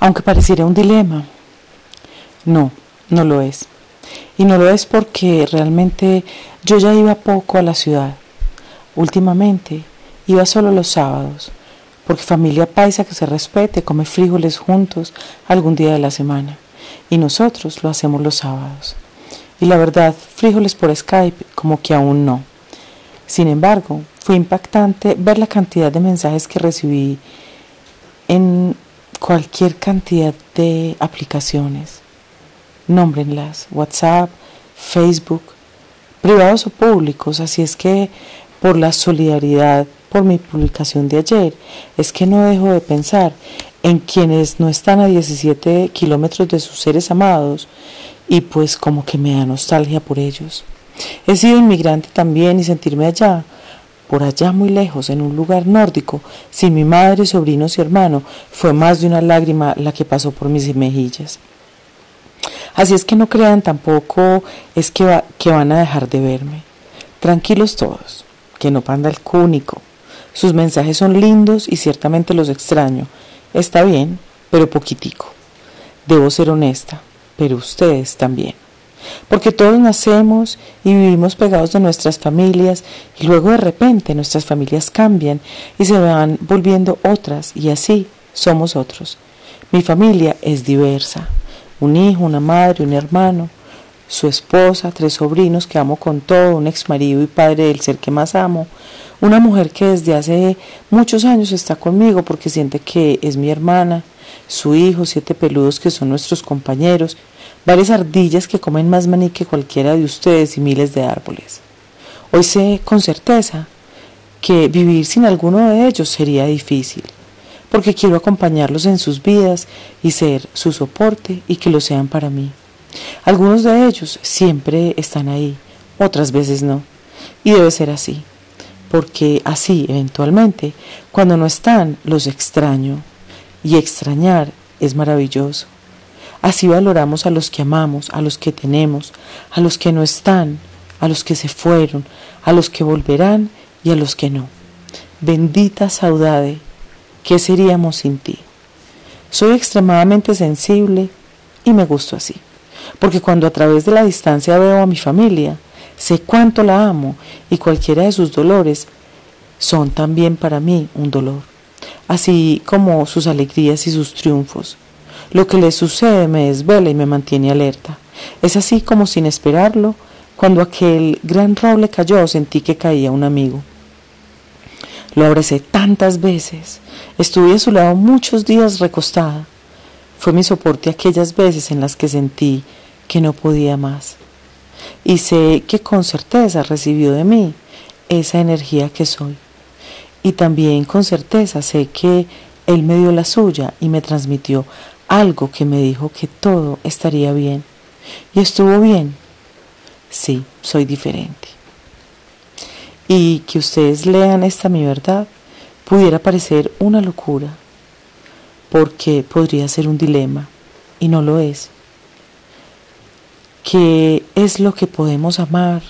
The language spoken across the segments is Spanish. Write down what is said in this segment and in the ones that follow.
aunque pareciera un dilema. No, no lo es. Y no lo es porque realmente yo ya iba poco a la ciudad. Últimamente iba solo los sábados, porque familia paisa que se respete come frijoles juntos algún día de la semana. Y nosotros lo hacemos los sábados. Y la verdad, frijoles por Skype como que aún no. Sin embargo, fue impactante ver la cantidad de mensajes que recibí en cualquier cantidad de aplicaciones. Nómbrenlas, WhatsApp, Facebook, privados o públicos, así es que por la solidaridad, por mi publicación de ayer, es que no dejo de pensar en quienes no están a 17 kilómetros de sus seres amados y pues como que me da nostalgia por ellos. He sido inmigrante también y sentirme allá, por allá muy lejos, en un lugar nórdico, sin mi madre, sobrinos y hermano, fue más de una lágrima la que pasó por mis mejillas. Así es que no crean tampoco es que, que van a dejar de verme. Tranquilos todos, que no panda el cúnico. Sus mensajes son lindos y ciertamente los extraño. Está bien, pero poquitico. Debo ser honesta, pero ustedes también porque todos nacemos y vivimos pegados de nuestras familias y luego de repente nuestras familias cambian y se van volviendo otras y así somos otros. Mi familia es diversa, un hijo, una madre, un hermano, su esposa, tres sobrinos que amo con todo, un ex marido y padre del ser que más amo, una mujer que desde hace muchos años está conmigo porque siente que es mi hermana, su hijo, siete peludos que son nuestros compañeros, varias ardillas que comen más maní que cualquiera de ustedes y miles de árboles. Hoy sé con certeza que vivir sin alguno de ellos sería difícil, porque quiero acompañarlos en sus vidas y ser su soporte y que lo sean para mí. Algunos de ellos siempre están ahí, otras veces no, y debe ser así, porque así eventualmente, cuando no están, los extraño, y extrañar es maravilloso. Así valoramos a los que amamos, a los que tenemos, a los que no están, a los que se fueron, a los que volverán y a los que no. Bendita saudade, ¿qué seríamos sin ti? Soy extremadamente sensible y me gusto así, porque cuando a través de la distancia veo a mi familia, sé cuánto la amo y cualquiera de sus dolores son también para mí un dolor, así como sus alegrías y sus triunfos. Lo que le sucede me desvela y me mantiene alerta. Es así como sin esperarlo, cuando aquel gran roble cayó, sentí que caía un amigo. Lo abracé tantas veces, estuve a su lado muchos días recostada. Fue mi soporte aquellas veces en las que sentí que no podía más. Y sé que con certeza recibió de mí esa energía que soy. Y también con certeza sé que él me dio la suya y me transmitió algo que me dijo que todo estaría bien. ¿Y estuvo bien? Sí, soy diferente. Y que ustedes lean esta mi verdad pudiera parecer una locura, porque podría ser un dilema, y no lo es. ¿Qué es lo que podemos amar?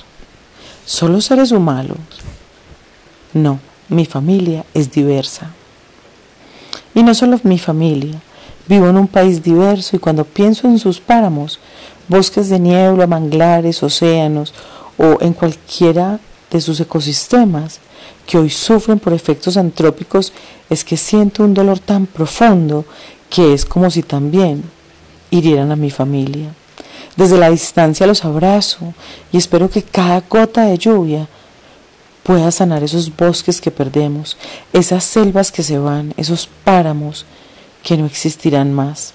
¿Solo seres humanos? No, mi familia es diversa. Y no solo mi familia, Vivo en un país diverso y cuando pienso en sus páramos, bosques de niebla, manglares, océanos o en cualquiera de sus ecosistemas que hoy sufren por efectos antrópicos, es que siento un dolor tan profundo que es como si también hirieran a mi familia. Desde la distancia los abrazo y espero que cada gota de lluvia pueda sanar esos bosques que perdemos, esas selvas que se van, esos páramos que no existirán más,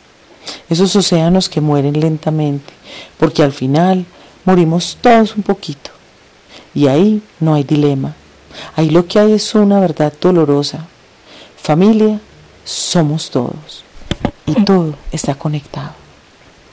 esos océanos que mueren lentamente, porque al final morimos todos un poquito. Y ahí no hay dilema, ahí lo que hay es una verdad dolorosa. Familia, somos todos y todo está conectado.